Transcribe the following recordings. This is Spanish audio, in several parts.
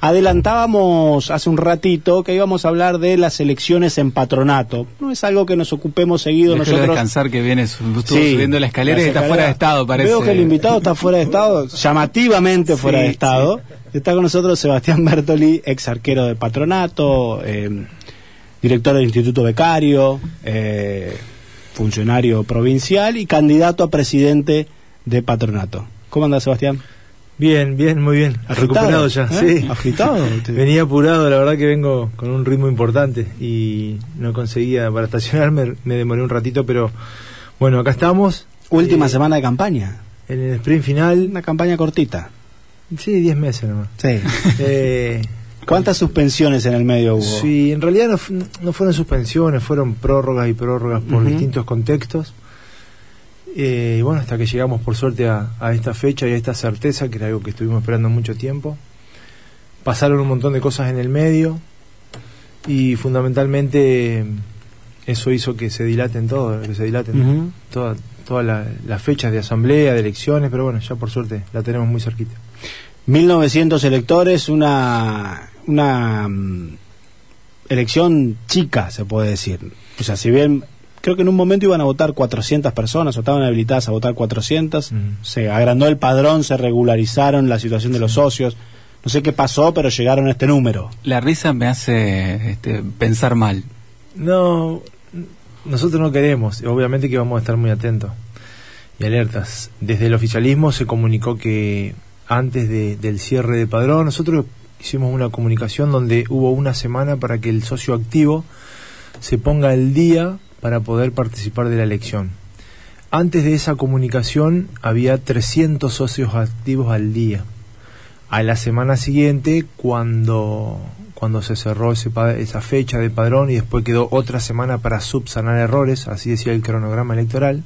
Adelantábamos hace un ratito que íbamos a hablar de las elecciones en patronato. No es algo que nos ocupemos seguido Déjelo nosotros. descansar que viene estuvo Sí, subiendo la escalera y está fuera de estado, parece. Veo que el invitado está fuera de estado, llamativamente fuera Sí, de estado. Está con nosotros Sebastián Bertoli, ex arquero de patronato, eh, director del Instituto Becario, eh, funcionario provincial y candidato a presidente de patronato. ¿Cómo anda Sebastián? Bien, bien, muy bien. Agitado, Recuperado ya, ¿eh? sí. Agitado. Venía apurado, la verdad que vengo con un ritmo importante y no conseguía para estacionarme, me demoré un ratito, pero bueno, acá estamos. Última Eh, semana de campaña. En el sprint final, Una campaña cortita. sí, 10 meses nomás. Sí. Eh, ¿Cuántas suspensiones en el medio hubo? sí, en realidad no, fu- no fueron suspensiones, fueron prórrogas y prórrogas por distintos contextos. Eh, y bueno, hasta que llegamos por suerte a, a esta fecha y a esta certeza, que era algo que estuvimos esperando mucho tiempo. Pasaron un montón de cosas en el medio y fundamentalmente eso hizo que se dilaten todo, que se dilaten Ujú. toda- todas la- las fechas de asamblea, de elecciones, pero bueno, ya por suerte la tenemos muy cerquita. 1900 electores, una, una mm, elección chica, se puede decir. O sea, si bien creo que en un momento iban a votar 400 personas o estaban habilitadas a votar 400, Mm. se agrandó el padrón, se regularizaron la situación de los socios. No sé qué pasó, pero llegaron a este número. La risa me hace este, pensar mal. No, nosotros no queremos, obviamente que vamos a estar muy atentos y alertas. Desde el oficialismo se comunicó que antes de- del cierre de padrón, nosotros hicimos una comunicación donde hubo una semana para que el socio activo se ponga al día para poder participar de la elección. Antes de esa comunicación había 300 socios activos al día. A la semana siguiente, cuando, cuando se cerró ese, esa fecha de padrón y después quedó otra semana para subsanar errores, así decía el cronograma electoral,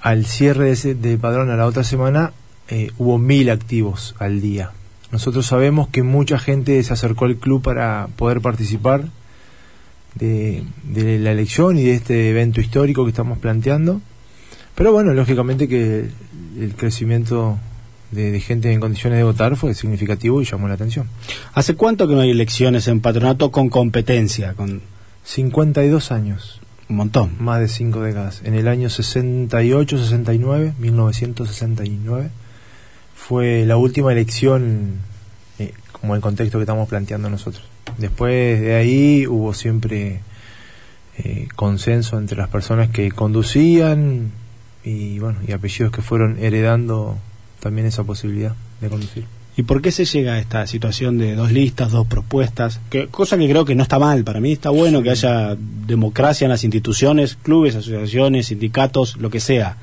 al cierre de, ese, de padrón a la otra semana eh, hubo mil activos al día. Nosotros sabemos que mucha gente se acercó al club para poder participar de, de la elección y de este evento histórico que estamos planteando. Pero bueno, lógicamente que el crecimiento de, de gente en condiciones de votar fue significativo y llamó la atención. ¿Hace cuánto que no hay elecciones en patronato con competencia? Con 52 años, un montón. más de cinco décadas. En el año 68, 69, 1969, fue la última elección eh, como el contexto que estamos planteando nosotros. Después de ahí hubo siempre eh, consenso entre las personas que conducían y bueno y apellidos que fueron heredando también esa posibilidad de conducir. ¿Y por qué se llega a esta situación de dos listas, dos propuestas? Que, cosa que creo que no está mal. Para mí está bueno Sí. que haya democracia en las instituciones, clubes, asociaciones, sindicatos, lo que sea.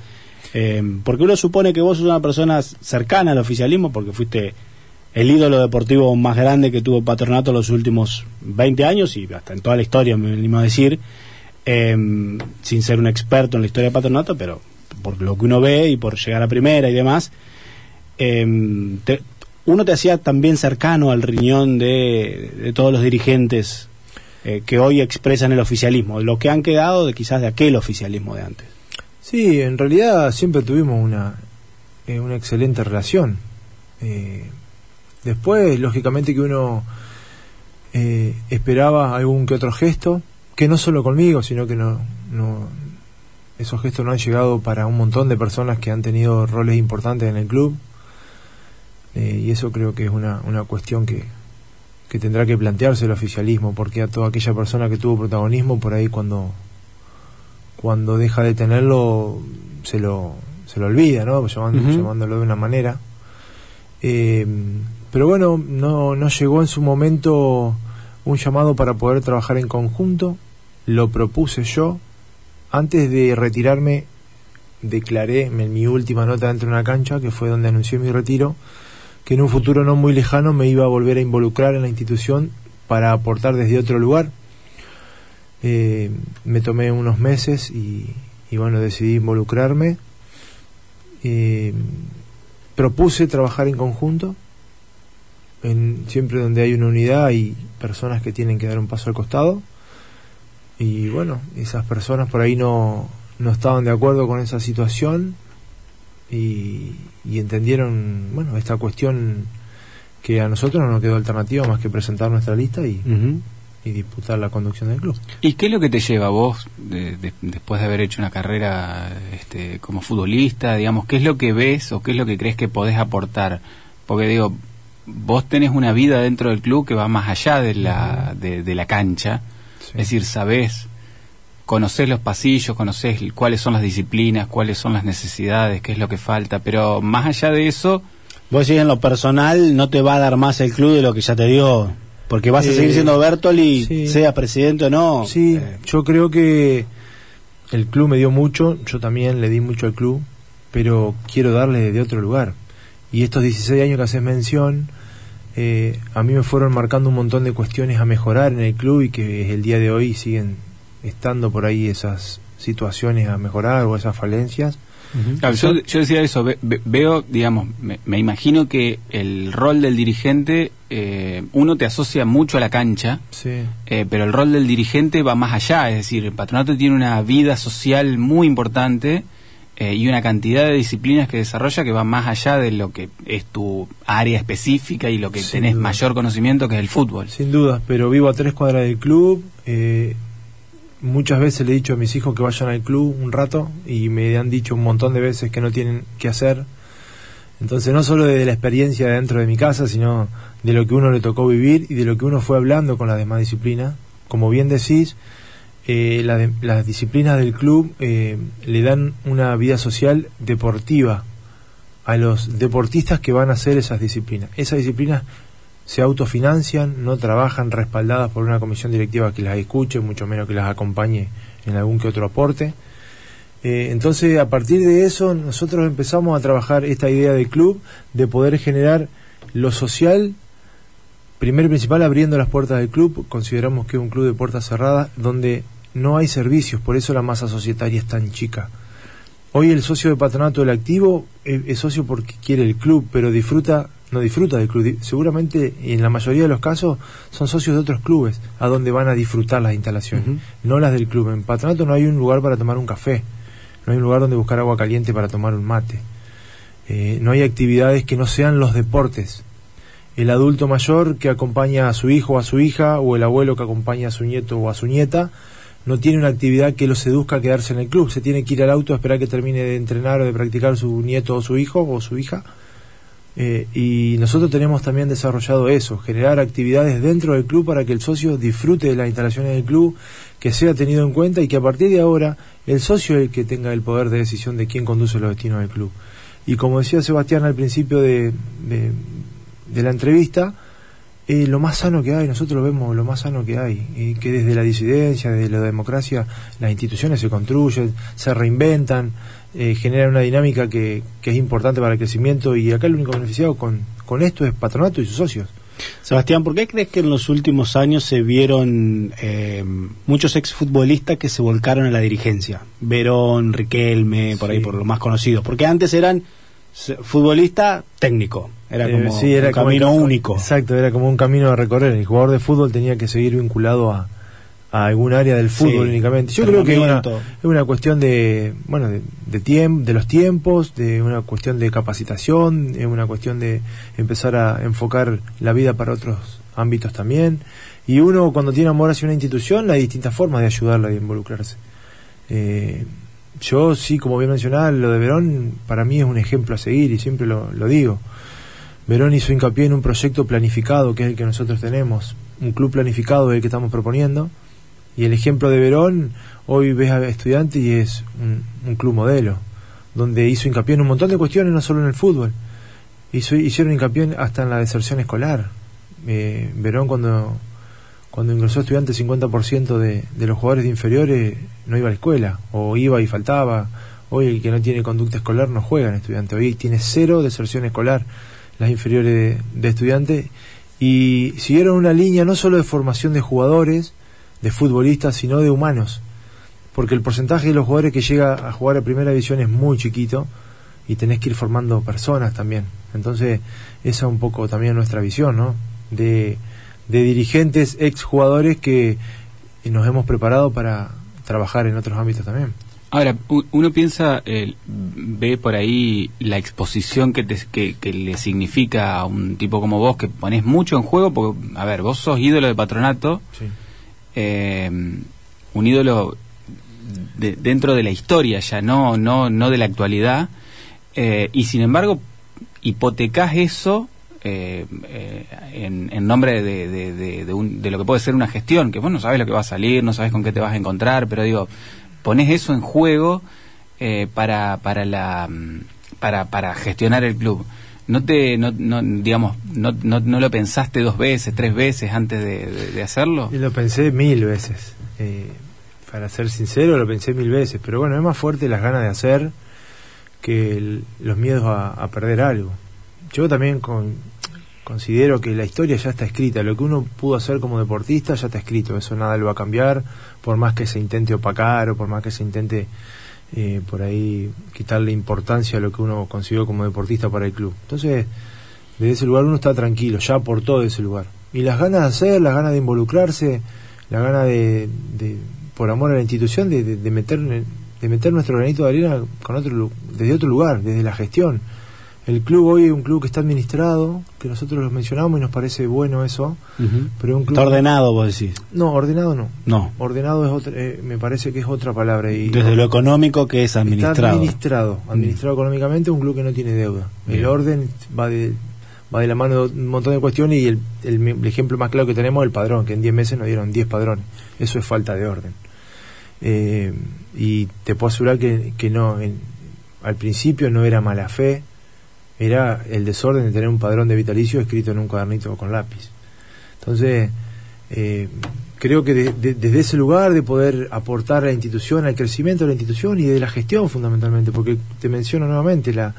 Eh, porque uno supone que vos sos una persona cercana al oficialismo porque fuiste el ídolo deportivo más grande que tuvo Patronato los últimos 20 años y hasta en toda la historia, me animo a decir, eh, sin ser un experto en la historia de Patronato, pero por lo que uno ve y por llegar a primera y demás, te- uno te hacía también cercano al riñón de, todos los dirigentes eh, que hoy expresan el oficialismo, lo que han quedado de quizás de aquel oficialismo de antes. Sí, en realidad siempre tuvimos una, eh, una excelente relación. Eh, después, lógicamente que uno eh, esperaba algún que otro gesto, que no solo conmigo, sino que no, no esos gestos no han llegado para un montón de personas que han tenido roles importantes en el club. Eh, y eso creo que es una, una cuestión que, que tendrá que plantearse el oficialismo, porque a toda aquella persona que tuvo protagonismo por ahí cuando cuando deja de tenerlo se lo se lo olvida, ¿no? Llamando- llamándolo de una manera. Eh, pero bueno, no, no llegó en su momento un llamado para poder trabajar en conjunto. Lo propuse yo. Antes de retirarme, declaré en mi última nota dentro de una cancha, que fue donde anuncié mi retiro, que en un futuro no muy lejano me iba a volver a involucrar en la institución para aportar desde otro lugar. Eh, me tomé unos meses y, y bueno, decidí involucrarme. Eh, propuse trabajar en conjunto. En, siempre donde hay una unidad hay personas que tienen que dar un paso al costado. Y bueno, esas personas por ahí no, no estaban de acuerdo con esa situación y, y entendieron, bueno, esta cuestión que a nosotros no nos quedó alternativa más que presentar nuestra lista y, y disputar la conducción del club. ¿Y qué es lo que te lleva a vos, de- de- después de haber hecho una carrera este, como futbolista, digamos, qué es lo que ves o qué es lo que crees que podés aportar? Porque digo, vos tenés una vida dentro del club que va más allá de la, de, de la cancha, Sí. es decir, sabés, conocés los pasillos, conocés cuáles son las disciplinas, cuáles son las necesidades, qué es lo que falta, pero más allá de eso, Vos decís en lo personal no te va a dar más el club de lo que ya te dio, porque vas a Eh, seguir siendo Bertoli, sí. sea presidente o no. Sí, Eh, yo creo que el club me dio mucho, yo también le di mucho al club, pero quiero darle de otro lugar. Y estos 16 años que haces mención, eh, a mí me fueron marcando un montón de cuestiones a mejorar en el club y que el día de hoy siguen estando por ahí esas situaciones a mejorar o esas falencias. Claro, yo, yo decía eso, ve- ve- veo, digamos, me, me imagino que el rol del dirigente, eh, uno te asocia mucho a la cancha, Sí. eh, pero el rol del dirigente va más allá, es decir, el patronato tiene una vida social muy importante eh, y una cantidad de disciplinas que desarrolla que va más allá de lo que es tu área específica y lo que Sin tenés duda. mayor conocimiento que es el fútbol. Sin dudas, pero vivo a tres cuadras del club. eh, muchas veces le he dicho a mis hijos que vayan al club un rato y me han dicho un montón de veces que no tienen que hacer. Entonces, no solo de la experiencia dentro de mi casa, sino de lo que uno le tocó vivir y de lo que uno fue hablando con las demás disciplinas. Como bien decís, eh, la las disciplinas del club eh, le dan una vida social deportiva a los deportistas que van a hacer esas disciplinas. Esas disciplinas se autofinancian, no trabajan respaldadas por una comisión directiva que las escuche, mucho menos que las acompañe en algún que otro aporte. Eh, entonces, a partir de eso, nosotros empezamos a trabajar esta idea del club de poder generar lo social, primero y principal abriendo las puertas del club. Consideramos que es un club de puertas cerradas donde no hay servicios, por eso la masa societaria es tan chica. Hoy el socio de patronato del activo es, es socio porque quiere el club, pero disfruta, no disfruta del club. Seguramente, y en la mayoría de los casos, son socios de otros clubes a donde van a disfrutar las instalaciones, no las del club. En patronato no hay un lugar para tomar un café, no hay un lugar donde buscar agua caliente para tomar un mate. Eh, no hay actividades que no sean los deportes. El adulto mayor que acompaña a su hijo o a su hija, o el abuelo que acompaña a su nieto o a su nieta, no tiene una actividad que lo seduzca a quedarse en el club. Se tiene que ir al auto a esperar que termine de entrenar o de practicar su nieto o su hijo o su hija. Eh, y nosotros tenemos también desarrollado eso, generar actividades dentro del club para que el socio disfrute de las instalaciones del club, que sea tenido en cuenta y que a partir de ahora el socio es el que tenga el poder de decisión de quién conduce los destinos del club. Y como decía Sebastián al principio de, de la entrevista, eh, lo más sano que hay, nosotros lo vemos lo más sano que hay, y que desde la disidencia, desde la democracia, las instituciones se construyen, se reinventan, eh, generan una dinámica que, que es importante para el crecimiento y acá el único beneficiado con, con esto es Patronato y sus socios. Sebastián, ¿por qué crees que en los últimos años se vieron eh, muchos exfutbolistas que se volcaron a la dirigencia? Verón, Riquelme, por ahí por lo más conocidos. Porque antes eran futbolista técnico, era Eh, como sí, era un como camino ca- único. Exacto, era como un camino a recorrer. El jugador de fútbol tenía que seguir vinculado a, a algún área del fútbol Sí, únicamente. Yo creo que es una, cuestión de, bueno, de, de, tiemp- de los tiempos, de una cuestión de capacitación, es una cuestión de empezar a enfocar la vida para otros ámbitos también. Y uno cuando tiene amor hacia una institución, hay distintas formas de ayudarla y de involucrarse. Eh, yo sí, como bien mencionaba, lo de Verón para mí es un ejemplo a seguir y siempre lo, lo digo. Verón hizo hincapié en un proyecto planificado, que es el que nosotros tenemos, un club planificado es el que estamos proponiendo, y el ejemplo de Verón, hoy ves a estudiantes y es un, club modelo, donde hizo hincapié en un montón de cuestiones, no solo en el fútbol, hizo, hicieron hincapié hasta en la deserción escolar. Eh, Verón cuando, cuando ingresó estudiante, 50% de, de los jugadores de inferiores no iba a la escuela, o iba y faltaba. Hoy el que no tiene conducta escolar no juega en estudiante, hoy tiene cero deserción escolar las inferiores de, de estudiantes y siguieron una línea no solo de formación de jugadores, de futbolistas, sino de humanos, porque el porcentaje de los jugadores que llega a jugar a primera división es muy chiquito y tenés que ir formando personas también. Entonces, esa es un poco también nuestra visión, ¿no? De, de dirigentes, exjugadores que nos hemos preparado para trabajar en otros ámbitos también. Ahora, uno piensa, ve por ahí la exposición que, que, le significa a un tipo como vos, que pones mucho en juego, porque, a ver, vos sos ídolo de patronato, eh, un ídolo dentro de la historia ya, no, no, no de la actualidad, eh, y sin embargo hipotecas eso eh, en, nombre de, de, lo que puede ser una gestión, que vos no sabes lo que va a salir, no sabes con qué te vas a encontrar, pero digo, pones eso en juego eh, para, para, la, mm, para, para gestionar el club. ¿No te, no, no, digamos, no, no, no, lo pensaste dos veces, tres veces antes de, hacerlo? Lo pensé mil veces. Eh, para ser sincero, lo pensé mil veces. Pero bueno, es más fuerte las ganas de hacer que los miedos a, perder algo. Yo también con, considero que la historia ya está escrita. Lo que uno pudo hacer como deportista ya está escrito. Eso nada lo va a cambiar, por más que se intente opacar o por más que se intente eh, por ahí quitarle importancia a lo que uno consiguió como deportista para el club. Entonces, desde ese lugar uno está tranquilo, ya por todo ese lugar. Y las ganas de hacer, las ganas de involucrarse, la ganas de, por amor a la institución, de, de, meter, de meter nuestro granito de arena con otro, desde otro lugar, desde la gestión el club hoy es un club que está administrado, que nosotros lo mencionamos y nos parece bueno eso. pero un club ¿Está ordenado, vos decís? No, ordenado no. No. Ordenado es otra, eh, me parece que es otra palabra. Y Desde lo económico que es administrado. Está administrado. Administrado económicamente, un club que no tiene deuda. El orden va de, va de la mano de un montón de cuestiones y el, el, ejemplo más claro que tenemos es el padrón, que en 10 meses nos dieron 10 padrones. Eso es falta de orden. Eh, y te puedo asegurar que, que no, al principio no era mala fe era el desorden de tener un padrón de vitalicio escrito en un cuadernito con lápiz. Entonces, eh, creo que desde ese lugar de poder aportar a la institución, al crecimiento de la institución y de la gestión fundamentalmente, porque te menciono nuevamente, la,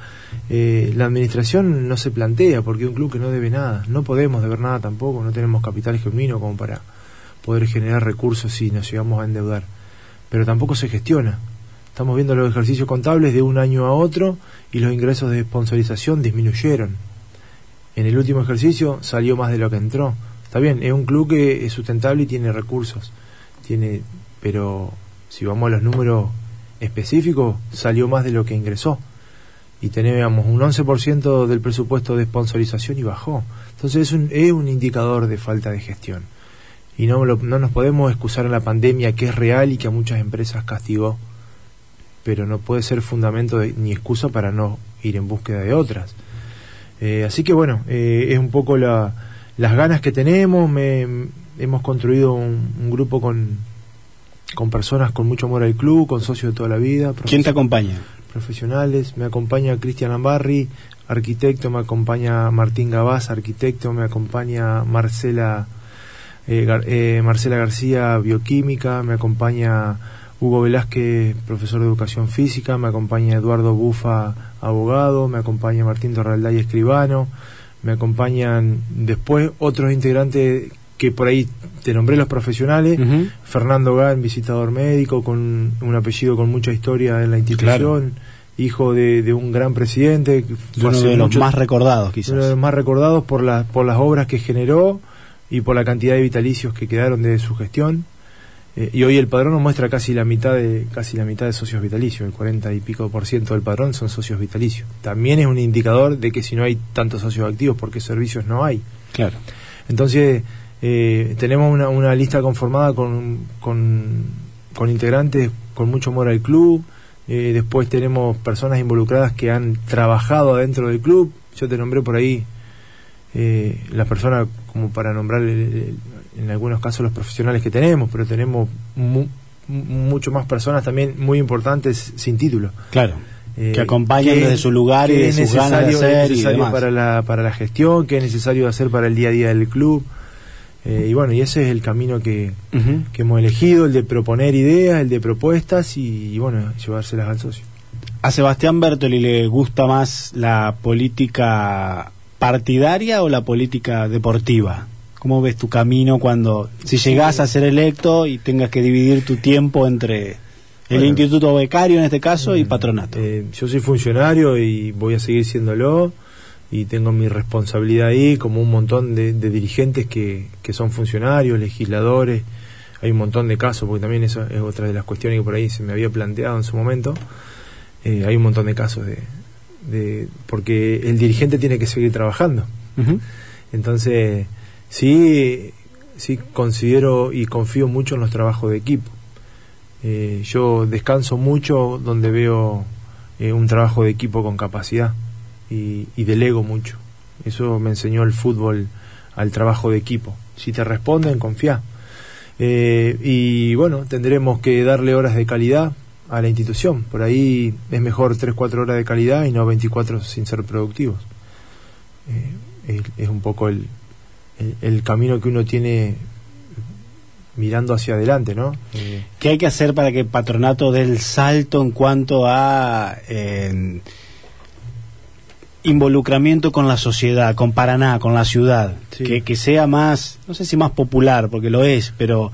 eh, la administración no se plantea porque es un club que no debe nada, no podemos deber nada tampoco, no tenemos capital genuino como para poder generar recursos si nos llegamos a endeudar, pero tampoco se gestiona. Estamos viendo los ejercicios contables de un año a otro y los ingresos de sponsorización disminuyeron. En el último ejercicio salió más de lo que entró. Está bien, es un club que es sustentable y tiene recursos. Tiene, pero si vamos a los números específicos, salió más de lo que ingresó. Y teníamos un 11% del presupuesto de sponsorización y bajó. Entonces es un, es un indicador de falta de gestión. Y no, no nos podemos excusar en la pandemia que es real y que a muchas empresas castigó pero no puede ser fundamento ni excusa para no ir en búsqueda de otras. Eh, así que bueno, eh, es un poco la, las ganas que tenemos, hemos construido un, grupo con, con personas con mucho amor al club, con socios de toda la vida. ¿Quién te acompaña? Profesionales, me acompaña Cristian Ambarri, arquitecto, me acompaña Martín Gabás, arquitecto, me acompaña Marcela, eh, Marcela García, bioquímica, me acompaña Hugo Velázquez, profesor de educación física, me acompaña Eduardo Bufa, abogado, me acompaña Martín Torralday, escribano, me acompañan después otros integrantes que por ahí te nombré los profesionales, Fernando Gán, visitador médico, con un apellido con mucha historia en la institución, hijo de, un gran presidente, uno de los más recordados quizás. Uno de los más recordados por, la, por las obras que generó y por la cantidad de vitalicios que quedaron de su gestión. Eh, y hoy el padrón nos muestra casi la mitad de casi la mitad de socios vitalicios, el 40 y pico por ciento del padrón son socios vitalicios. También es un indicador de que si no hay tantos socios activos, porque servicios no hay. Claro. Entonces, eh, tenemos una, una, lista conformada con, con, integrantes con mucho amor al club. Eh, después tenemos personas involucradas que han trabajado adentro del club. Yo te nombré por ahí eh, las personas como para nombrar en algunos casos los profesionales que tenemos, pero tenemos mucho más personas también muy importantes sin título. Claro. Eh, que acompañan desde su lugar y de sus ganas de hacer y demás. para la para la gestión, que es necesario hacer para el día a día del club. Eh, y bueno, y ese es el camino que, que, hemos elegido, el de proponer ideas, el de propuestas y, y bueno, llevárselas al socio. A Sebastián Bertoli le gusta más la política partidaria o la política deportiva? ¿Cómo ves tu camino cuando, si llegás a ser electo y tengas que dividir tu tiempo entre el instituto becario en este caso y mm, patronato? Eh, yo soy funcionario y voy a seguir siéndolo y tengo mi responsabilidad ahí como un montón de, dirigentes que, que, son funcionarios, legisladores, hay un montón de casos, porque también eso es otra de las cuestiones que por ahí se me había planteado en su momento. Eh, hay un montón de casos de, de. porque el dirigente tiene que seguir trabajando. Entonces, sí, sí considero y confío mucho en los trabajos de equipo. Eh, yo descanso mucho donde veo eh, un trabajo de equipo con capacidad y, delego mucho. Eso me enseñó el fútbol al trabajo de equipo. Si te responden, confía. Eh, y bueno, tendremos que darle horas de calidad a la institución. Por ahí es mejor 3-4 horas de calidad y no 24 sin ser productivos. Es, es, un poco el, el, el camino que uno tiene mirando hacia adelante, ¿no? Eh, ¿Qué hay que hacer para que Patronato dé el salto en cuanto a eh, involucramiento con la sociedad, con Paraná, con la ciudad? Sí. Que, que, sea más, no sé si más popular, porque lo es, pero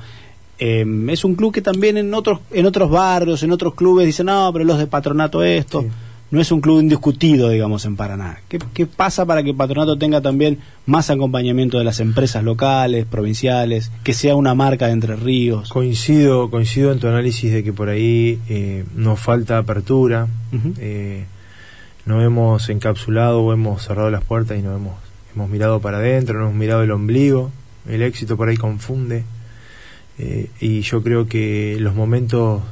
eh, es un club que también en otros, en otros barrios, en otros clubes dicen, no, pero los de Patronato esto. Sí no es un club indiscutido, digamos, en Paraná. ¿Qué, ¿Qué, pasa para que Patronato tenga también más acompañamiento de las empresas locales, provinciales, que sea una marca de Entre Ríos? Coincido, coincido en tu análisis de que por ahí eh, nos falta apertura, uh -huh. eh, no hemos encapsulado o hemos cerrado las puertas y no hemos, hemos mirado para adentro, no hemos mirado el ombligo, el éxito por ahí confunde. Eh, y yo creo que los momentos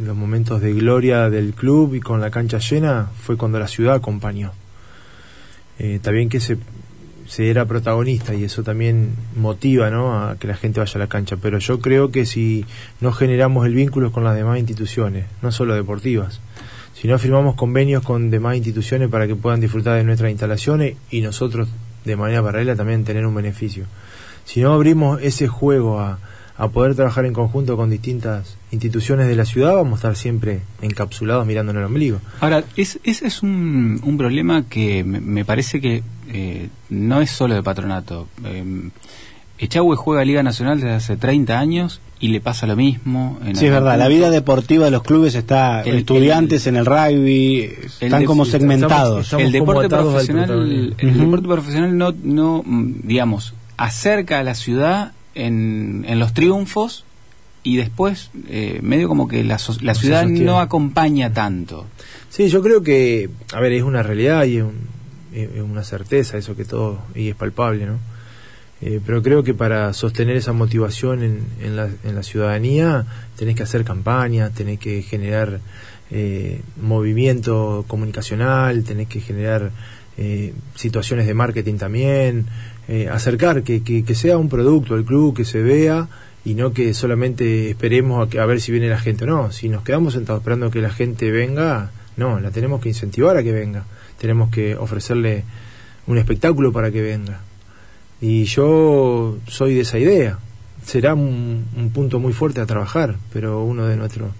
los momentos de gloria del club y con la cancha llena fue cuando la ciudad acompañó. Eh, también que se, era protagonista y eso también motiva ¿no? a que la gente vaya a la cancha. Pero yo creo que si no generamos el vínculo con las demás instituciones, no solo deportivas, si no firmamos convenios con demás instituciones para que puedan disfrutar de nuestras instalaciones y nosotros de manera paralela también tener un beneficio. Si no abrimos ese juego a, a poder trabajar en conjunto con distintas instituciones de la ciudad, vamos a estar siempre encapsulados mirando en el ombligo. Ahora, es, ese es un, un problema que me, me parece que eh, no es solo de patronato. Eh, Echagüe juega Liga Nacional desde hace 30 años y le pasa lo mismo. En sí, es verdad, la vida deportiva de los clubes está, el, estudiantes el, en el rugby, están de, como segmentados. Estamos, estamos el deporte profesional, el, uh -huh. deporte profesional no, no, digamos, acerca a la ciudad en, en los triunfos y después eh, medio como que la, la ciudad no acompaña tanto. Sí, yo creo que, a ver, es una realidad y es, un, es una certeza eso que todo, y es palpable, ¿no? Eh, pero creo que para sostener esa motivación en, en, la, en, la, ciudadanía tenés que hacer campañas, tenés que generar eh, movimiento comunicacional, tenés que generar eh, situaciones de marketing también, eh, acercar que, que, que, sea un producto el club, que se vea y no que solamente esperemos a, que, a ver si viene la gente o no. Si nos quedamos sentados esperando que la gente venga, no, la tenemos que incentivar a que venga. Tenemos que ofrecerle un espectáculo para que venga. Y yo soy de esa idea. Será un, un punto muy fuerte a trabajar, pero uno de nuestros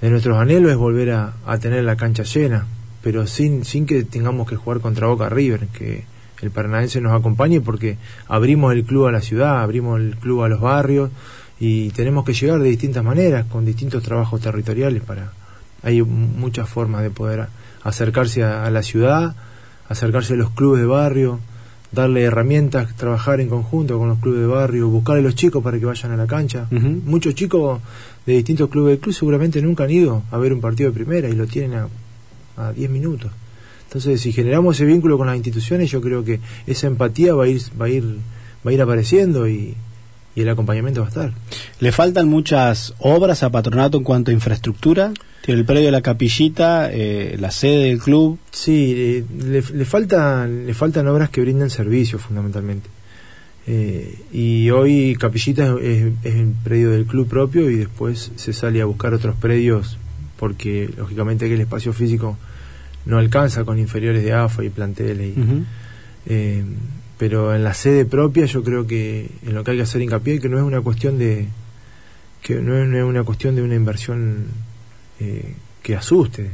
de nuestros anhelos es volver a, a, tener la cancha llena, pero sin, sin que tengamos que jugar contra Boca River, que el paranaense nos acompañe porque abrimos el club a la ciudad, abrimos el club a los barrios y tenemos que llegar de distintas maneras, con distintos trabajos territoriales para hay muchas formas de poder acercarse a, a la ciudad, acercarse a los clubes de barrio, darle herramientas, trabajar en conjunto con los clubes de barrio, buscarle a los chicos para que vayan a la cancha. Uh -huh. Muchos chicos de distintos clubes de club seguramente nunca han ido a ver un partido de primera y lo tienen a 10 minutos. Entonces, si generamos ese vínculo con las instituciones, yo creo que esa empatía va a ir, va a ir, va a ir apareciendo y, y el acompañamiento va a estar. ¿Le faltan muchas obras a Patronato en cuanto a infraestructura? el predio de la capillita, eh, la sede del club. Sí, eh, le, le, faltan, le faltan obras que brinden servicio fundamentalmente. Eh, y hoy Capillita es, es, el predio del club propio y después se sale a buscar otros predios porque lógicamente que el espacio físico no alcanza con inferiores de AFA y planteles. Y, uh -huh. pero en la sede propia yo creo que en lo que hay que hacer hincapié que no es una cuestión de que no es, no es una cuestión de una inversión eh, que asuste,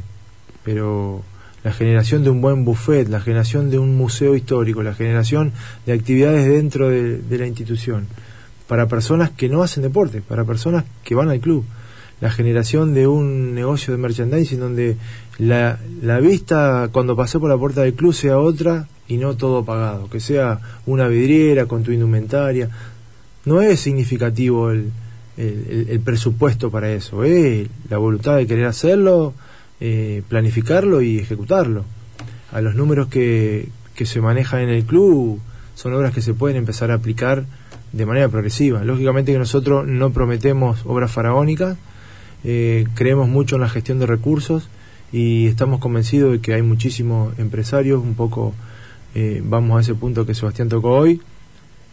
pero la generación de un buen buffet, la generación de un museo histórico, la generación de actividades dentro de, de, la institución, para personas que no hacen deporte, para personas que van al club, la generación de un negocio de merchandising donde la, la vista cuando pasé por la puerta del club sea otra y no todo pagado, que sea una vidriera con tu indumentaria, no es significativo el, el, presupuesto para eso, es la voluntad de querer hacerlo, eh, planificarlo y ejecutarlo. A los números que, que se manejan en el club son obras que se pueden empezar a aplicar de manera progresiva. Lógicamente que nosotros no prometemos obras faraónicas, eh, creemos mucho en la gestión de recursos y estamos convencidos de que hay muchísimos empresarios, un poco eh, vamos a ese punto que Sebastián tocó hoy,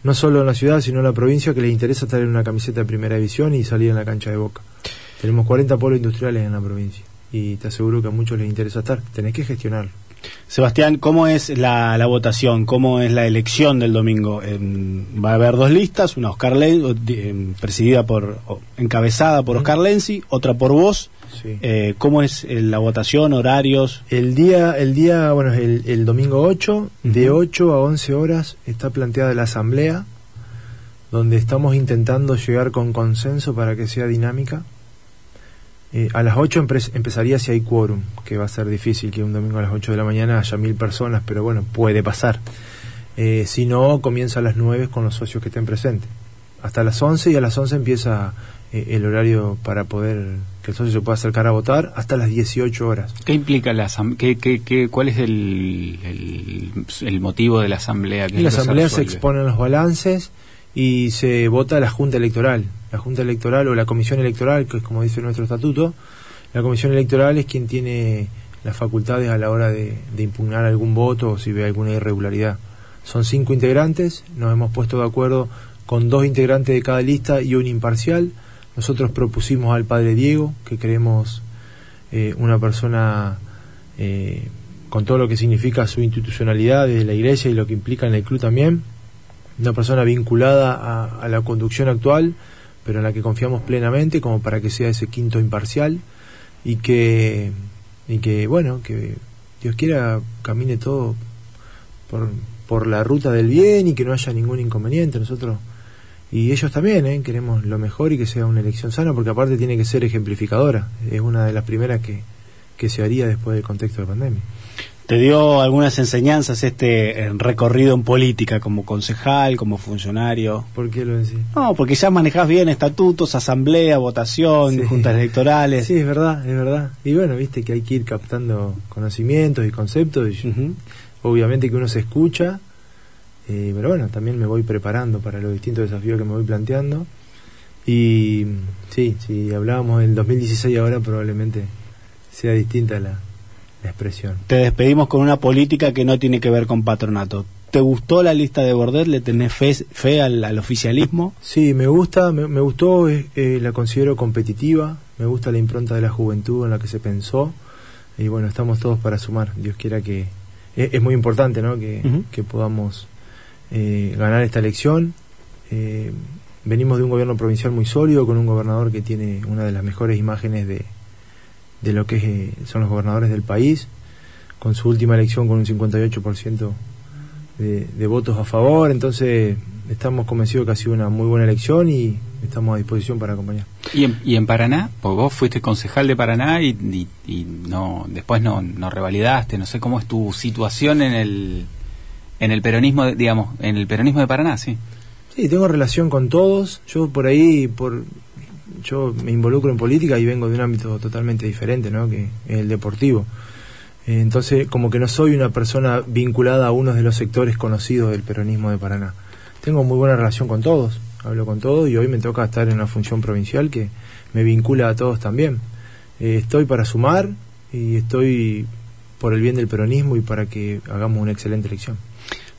no solo en la ciudad, sino en la provincia, que les interesa estar en una camiseta de primera división y salir en la cancha de boca. Tenemos 40 polos industriales en la provincia y te aseguro que a muchos les interesa estar, tenés que gestionarlo. Sebastián, ¿cómo es la, la, votación? ¿Cómo es la elección del domingo? Eh, va a haber dos listas, una Oscar Len, eh, presidida por, encabezada por Oscar Lenzi, otra por vos. Sí. Eh, ¿Cómo es eh, la votación, horarios? El día, el día bueno, el, el domingo 8, uh -huh. de 8 a 11 horas está planteada la asamblea, donde estamos intentando llegar con consenso para que sea dinámica. Eh, a las 8 empe empezaría si hay quórum, que va a ser difícil que un domingo a las 8 de la mañana haya mil personas, pero bueno, puede pasar. Eh, si no, comienza a las 9 con los socios que estén presentes. Hasta las 11 y a las 11 empieza eh, el horario para poder que el socio se pueda acercar a votar hasta las 18 horas. ¿Qué implica la asamblea? ¿Qué, qué, cuál es el, el, el, motivo de la asamblea? En la asamblea se, se exponen los balances y se vota la Junta Electoral. La Junta Electoral o la Comisión Electoral, que es como dice nuestro estatuto, la Comisión Electoral es quien tiene las facultades a la hora de, impugnar algún voto o si ve alguna irregularidad. Son cinco integrantes, nos hemos puesto de acuerdo con dos integrantes de cada lista y un imparcial. Nosotros propusimos al padre Diego, que creemos eh, una persona eh, con todo lo que significa su institucionalidad desde la iglesia y lo que implica en el club también una persona vinculada a, a, la conducción actual, pero en la que confiamos plenamente como para que sea ese quinto imparcial y que, y que bueno, que Dios quiera camine todo por, por la ruta del bien y que no haya ningún inconveniente. Nosotros y ellos también ¿eh? queremos lo mejor y que sea una elección sana porque aparte tiene que ser ejemplificadora. Es una de las primeras que, que se haría después del contexto de pandemia. ¿Te dio algunas enseñanzas este recorrido en política como concejal, como funcionario? ¿Por qué lo decís? No, porque ya manejás bien estatutos, asamblea, votación, sí. juntas electorales. Sí, es verdad, es verdad. Y bueno, viste que hay que ir captando conocimientos y conceptos. Y uh -huh. Obviamente que uno se escucha, eh, pero bueno, también me voy preparando para los distintos desafíos que me voy planteando. Y sí, si hablábamos del 2016 ahora, probablemente sea distinta la, la expresión. Te despedimos con una política que no tiene que ver con patronato. ¿Te gustó la lista de Bordet? ¿Le tenés fe, fe al, al, oficialismo? Sí, me gusta, me, me gustó, eh, la considero competitiva, me gusta la impronta de la juventud en la que se pensó y bueno, estamos todos para sumar. Dios quiera que... Es, es muy importante, ¿no? Que, uh -huh. que podamos eh, ganar esta elección. Eh, venimos de un gobierno provincial muy sólido, con un gobernador que tiene una de las mejores imágenes de, de lo que es, eh, son los gobernadores del país, con su última elección con un 58% de, de, votos a favor, entonces estamos convencidos que ha sido una muy buena elección y estamos a disposición para acompañar. ¿Y en, y en Paraná? Pues vos fuiste concejal de Paraná y, y, y, no después no, no revalidaste, no sé cómo es tu situación en el en el peronismo, digamos, en el peronismo de Paraná, sí. Sí, tengo relación con todos, yo por ahí, por yo me involucro en política y vengo de un ámbito totalmente diferente, ¿no? Que el deportivo. Entonces, como que no soy una persona vinculada a uno de los sectores conocidos del peronismo de Paraná. Tengo muy buena relación con todos, hablo con todos y hoy me toca estar en una función provincial que me vincula a todos también. Eh, estoy para sumar y estoy por el bien del peronismo y para que hagamos una excelente elección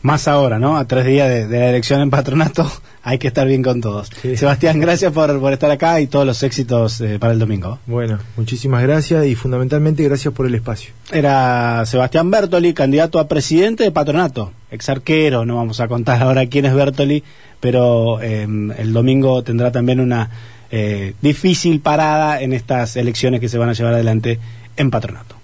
más ahora, ¿no? A tres días de, de, la elección en patronato, hay que estar bien con todos. Sí. Sebastián, gracias por, por, estar acá y todos los éxitos eh, para el domingo. Bueno, muchísimas gracias y fundamentalmente gracias por el espacio. Era Sebastián Bertoli, candidato a presidente de patronato, ex arquero, no vamos a contar ahora quién es Bertoli, pero eh, el domingo tendrá también una eh, difícil parada en estas elecciones que se van a llevar adelante en patronato.